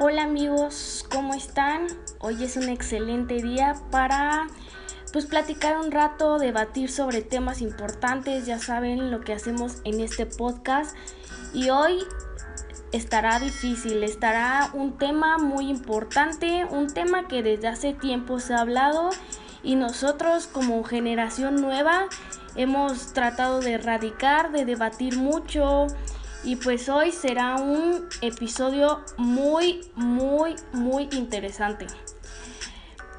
Hola amigos, ¿cómo están? Hoy es un excelente día para pues platicar un rato, debatir sobre temas importantes, ya saben lo que hacemos en este podcast. Y hoy estará difícil, estará un tema muy importante, un tema que desde hace tiempo se ha hablado. Y nosotros como generación nueva hemos tratado de erradicar, de debatir mucho y pues hoy será un episodio muy, muy, muy interesante.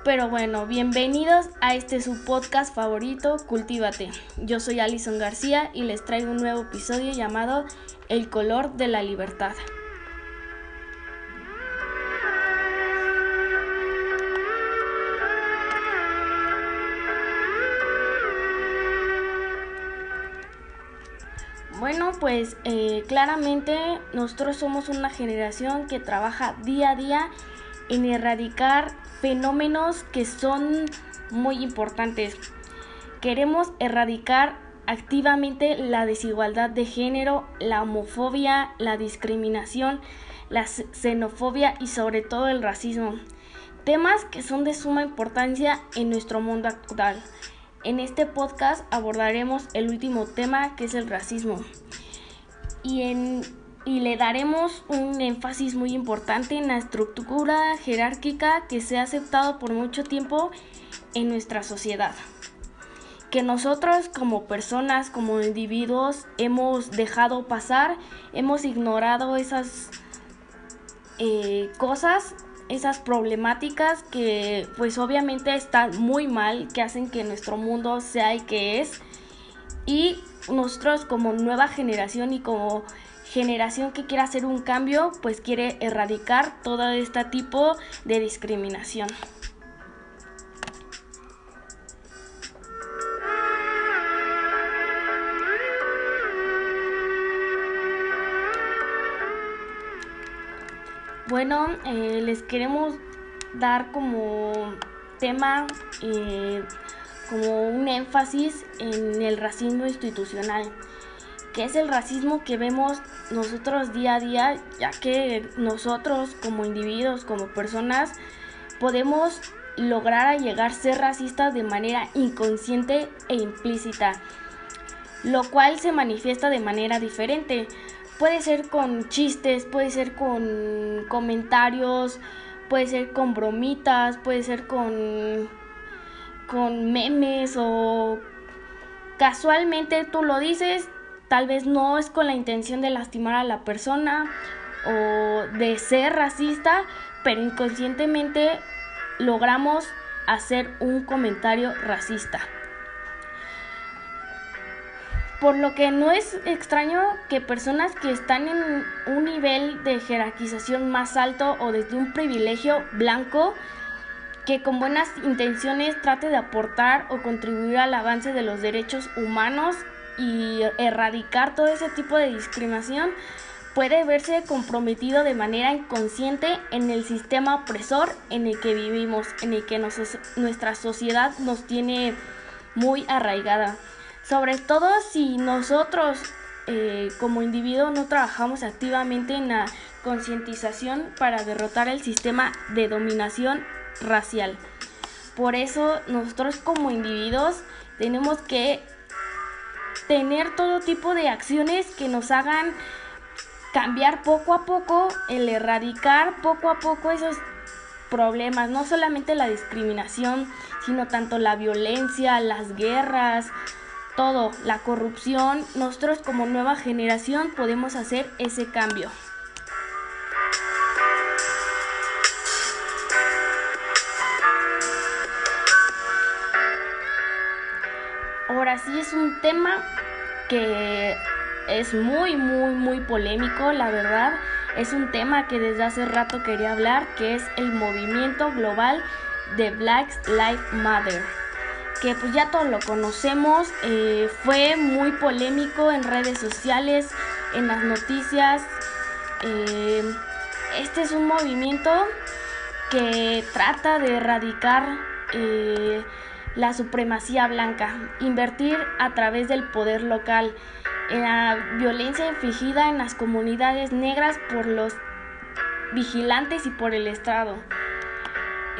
Pero bueno, bienvenidos a este su podcast favorito, Cultívate. Yo soy Alison García y les traigo un nuevo episodio llamado El color de la libertad. Bueno, pues eh, claramente nosotros somos una generación que trabaja día a día en erradicar fenómenos que son muy importantes. Queremos erradicar activamente la desigualdad de género, la homofobia, la discriminación, la xenofobia y sobre todo el racismo. Temas que son de suma importancia en nuestro mundo actual. En este podcast abordaremos el último tema que es el racismo y, le daremos un énfasis muy importante en la estructura jerárquica que se ha aceptado por mucho tiempo en nuestra sociedad. Que nosotros como personas, como individuos, hemos dejado pasar, hemos ignorado esas eh, cosas esas problemáticas que pues obviamente están muy mal, que hacen que nuestro mundo sea el que es. Y nosotros como nueva generación y como generación que quiere hacer un cambio, pues quiere erradicar todo este tipo de discriminación. Bueno, eh, les queremos dar como tema, eh, como un énfasis en el racismo institucional, que es el racismo que vemos nosotros día a día, ya que nosotros como individuos, como personas, podemos lograr a llegar a ser racistas de manera inconsciente e implícita, lo cual se manifiesta de manera diferente. Puede ser con chistes, puede ser con comentarios, puede ser con bromitas, puede ser con, con memes o casualmente tú lo dices, tal vez no es con la intención de lastimar a la persona o de ser racista, pero inconscientemente logramos hacer un comentario racista. Por lo que no es extraño que personas que están en un nivel de jerarquización más alto o desde un privilegio blanco, que con buenas intenciones trate de aportar o contribuir al avance de los derechos humanos y erradicar todo ese tipo de discriminación, puede verse comprometido de manera inconsciente en el sistema opresor en el que vivimos, en el que nuestra sociedad nos tiene muy arraigada. Sobre todo si nosotros eh, como individuos no trabajamos activamente en la concientización para derrotar el sistema de dominación racial. Por eso nosotros como individuos tenemos que tener todo tipo de acciones que nos hagan cambiar poco a poco, el erradicar poco a poco esos problemas, no solamente la discriminación, sino tanto la violencia, las guerras, todo, la corrupción, nosotros como nueva generación podemos hacer ese cambio. Ahora sí es un tema que es muy, muy, muy polémico, la verdad. Es un tema que desde hace rato quería hablar, que es el movimiento global de Black Lives Matter que pues ya todos lo conocemos, eh, fue muy polémico en redes sociales, en las noticias. Eh, este es un movimiento que trata de erradicar eh, la supremacía blanca, invertir a través del poder local, en la violencia infligida en las comunidades negras por los vigilantes y por el Estado.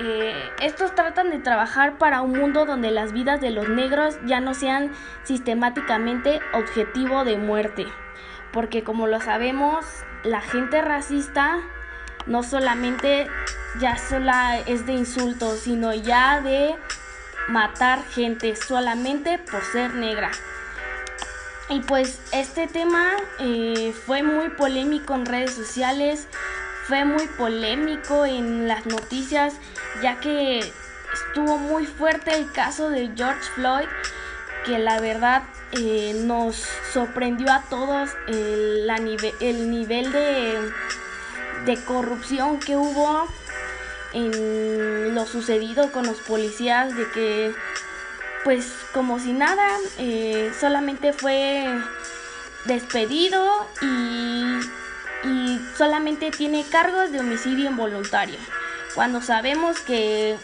Eh, estos tratan de trabajar para un mundo donde las vidas de los negros ya no sean sistemáticamente objetivo de muerte. Porque como lo sabemos, la gente racista no solamente ya sola es de insultos, sino ya de matar gente solamente por ser negra. Y pues este tema eh, fue muy polémico en redes sociales, fue muy polémico en las noticias ya que estuvo muy fuerte el caso de George Floyd, que la verdad eh, nos sorprendió a todos el, el nivel de, de corrupción que hubo en lo sucedido con los policías, de que pues como si nada, eh, solamente fue despedido y, y solamente tiene cargos de homicidio involuntario cuando sabemos que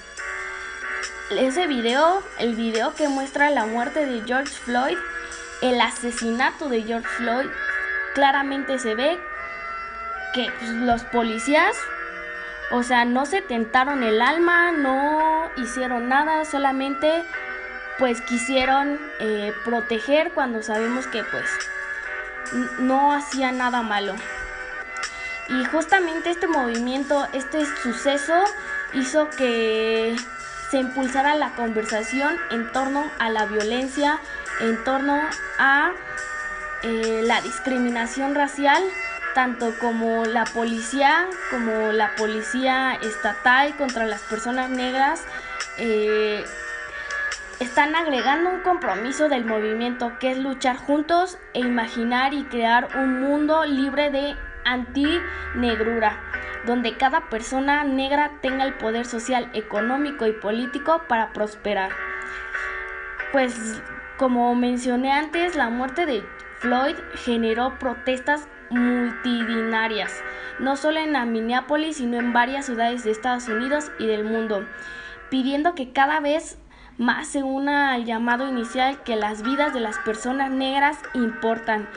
ese video, el video que muestra la muerte de George Floyd, el asesinato de George Floyd, claramente se ve que pues, los policías, o sea, no se tentaron el alma, no hicieron nada, solamente pues quisieron eh, proteger cuando sabemos que pues no hacía nada malo. Y justamente este movimiento, este suceso hizo que se impulsara la conversación en torno a la violencia, en torno a eh, la discriminación racial, tanto como la policía, como la policía estatal contra las personas negras, eh, están agregando un compromiso del movimiento que es luchar juntos e imaginar y crear un mundo libre de anti-negrura, donde cada persona negra tenga el poder social, económico y político para prosperar. Pues como mencioné antes, la muerte de Floyd generó protestas multitudinarias, no solo en Minneapolis, sino en varias ciudades de Estados Unidos y del mundo, pidiendo que cada vez más se una al llamado inicial que las vidas de las personas negras importan.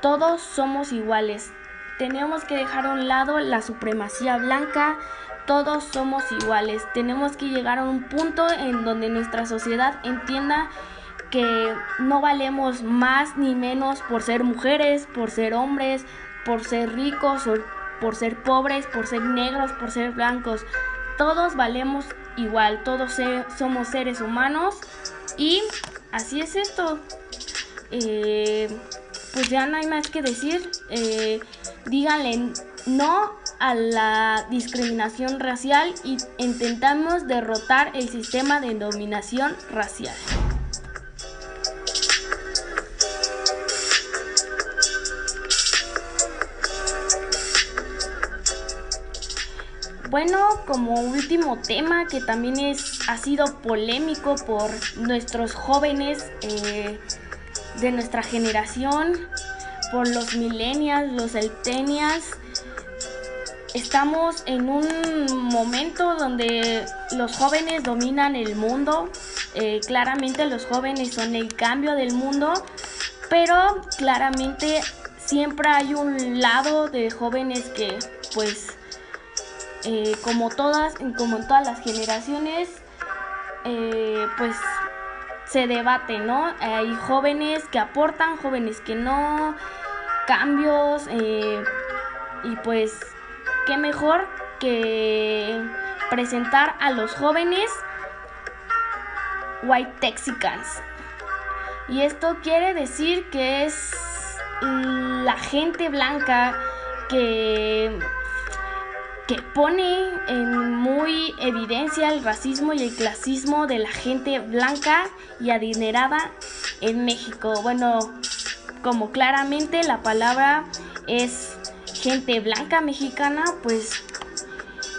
Todos somos iguales, tenemos que dejar a un lado la supremacía blanca, todos somos iguales. Tenemos que llegar a un punto en donde nuestra sociedad entienda que no valemos más ni menos por ser mujeres, por ser hombres, por ser ricos, por ser pobres, por ser negros, por ser blancos. Todos valemos igual, todos somos seres humanos y así es esto. Eh, pues ya no hay más que decir. Eh, díganle no a la discriminación racial y intentamos derrotar el sistema de dominación racial. Bueno, como último tema que también es, ha sido polémico por nuestros jóvenes eh, de nuestra generación, por los millennials, los centennials. Estamos en un momento donde los jóvenes dominan el mundo. Eh, claramente los jóvenes son el cambio del mundo, pero claramente siempre hay un lado de jóvenes que pues eh, como todas, como en todas las generaciones, eh, pues se debate, ¿no? Hay jóvenes que aportan, jóvenes que no, cambios, eh, y pues qué mejor que presentar a los jóvenes White Texicans. Y esto quiere decir que es la gente blanca que que pone en muy evidencia el racismo y el clasismo de la gente blanca y adinerada en México. Bueno, como claramente la palabra es gente blanca mexicana, pues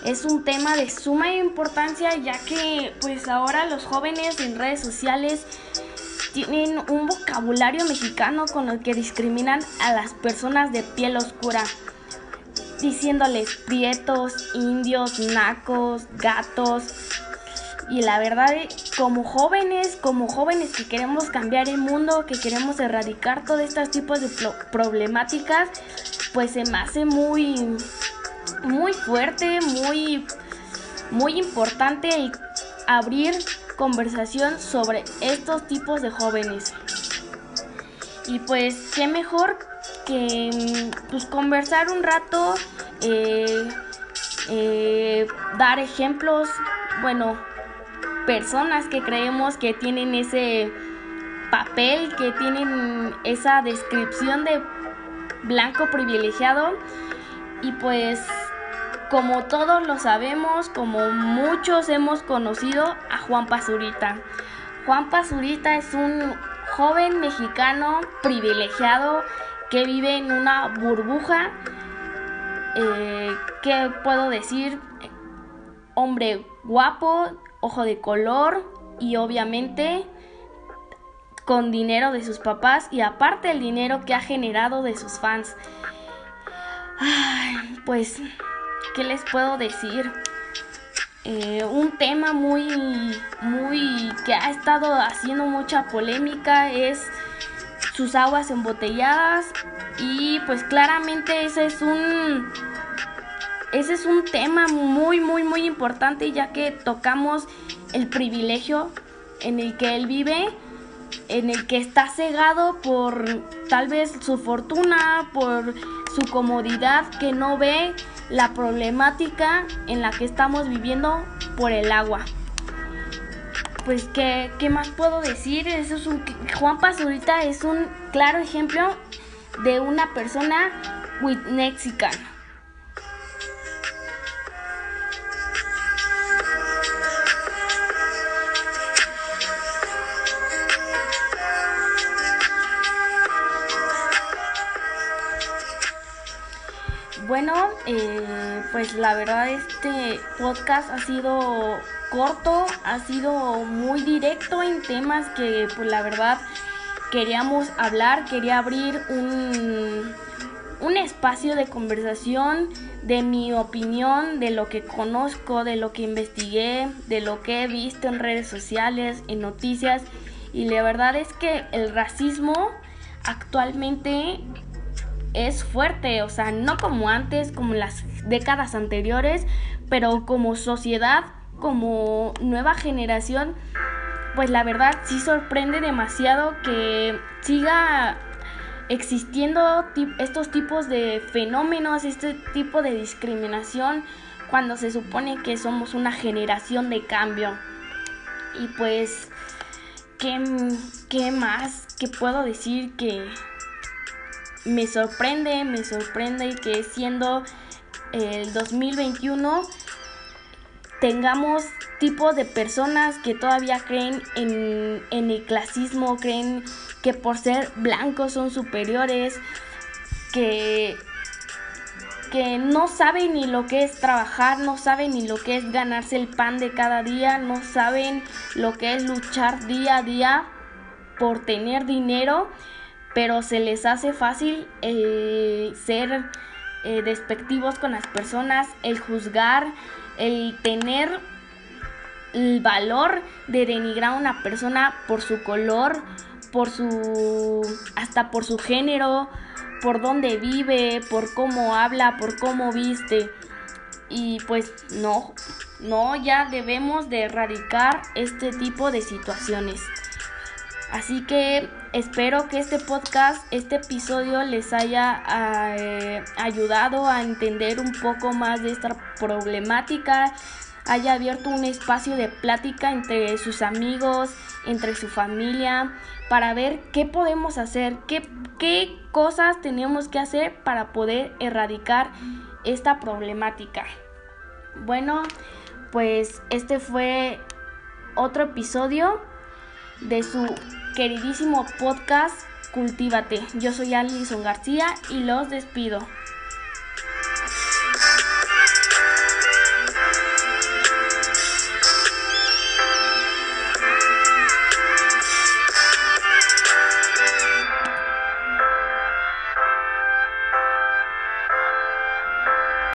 es un tema de suma importancia ya que pues ahora los jóvenes en redes sociales tienen un vocabulario mexicano con el que discriminan a las personas de piel oscura diciéndoles prietos, indios, nacos, gatos. Y la verdad, como jóvenes, como jóvenes que queremos cambiar el mundo, que queremos erradicar todos estos tipos de problemáticas, pues se me hace muy, muy fuerte, muy, muy importante abrir conversación sobre estos tipos de jóvenes. Y pues qué mejor que pues, conversar un rato, eh, eh, dar ejemplos, bueno, personas que creemos que tienen ese papel, que tienen esa descripción de blanco privilegiado y pues como todos lo sabemos, como muchos hemos conocido a Juan Pazurita. Juan Pazurita es un joven mexicano privilegiado que vive en una burbuja. Eh, ¿Qué puedo decir? Hombre guapo, ojo de color y obviamente con dinero de sus papás y aparte el dinero que ha generado de sus fans. pues, ¿qué les puedo decir? Eh, un tema muy, muy que ha estado haciendo mucha polémica es sus aguas embotelladas y pues claramente ese es un ese es un tema muy muy muy importante ya que tocamos el privilegio en el que él vive en el que está cegado por tal vez su fortuna, por su comodidad, que no ve la problemática en la que estamos viviendo por el agua. Pues, ¿qué, qué más puedo decir? Eso es un, Juan Pazurita es un claro ejemplo de una persona with eh, pues la verdad este podcast ha sido corto, ha sido muy directo en temas que pues la verdad queríamos hablar, quería abrir un, un espacio de conversación de mi opinión, de lo que conozco, de lo que investigué, de lo que he visto en redes sociales, en noticias y la verdad es que el racismo actualmente es fuerte, o sea, no como antes, como en las décadas anteriores, pero como sociedad, como nueva generación, pues la verdad sí sorprende demasiado que siga existiendo estos tipos de fenómenos, este tipo de discriminación, cuando se supone que somos una generación de cambio. Y pues, ¿qué, qué más que puedo decir que me sorprende, me sorprende que siendo el 2021 tengamos tipo de personas que todavía creen en, el clasismo, creen que por ser blancos son superiores, que, que no saben ni lo que es trabajar, no saben ni lo que es ganarse el pan de cada día, no saben lo que es luchar día a día por tener dinero pero se les hace fácil el ser eh, despectivos con las personas, el juzgar, el tener el valor de denigrar a una persona por su color, por su hasta por su género, por dónde vive, por cómo habla, por cómo viste. Y pues no, no, ya debemos de erradicar este tipo de situaciones. Así que espero que este podcast, este episodio les haya eh, ayudado a entender un poco más de esta problemática, haya abierto un espacio de plática entre sus amigos, entre su familia, para ver qué podemos hacer, qué, qué cosas tenemos que hacer para poder erradicar esta problemática. Bueno, pues este fue otro episodio de su queridísimo podcast Cultívate. Yo soy Alison García y los despido.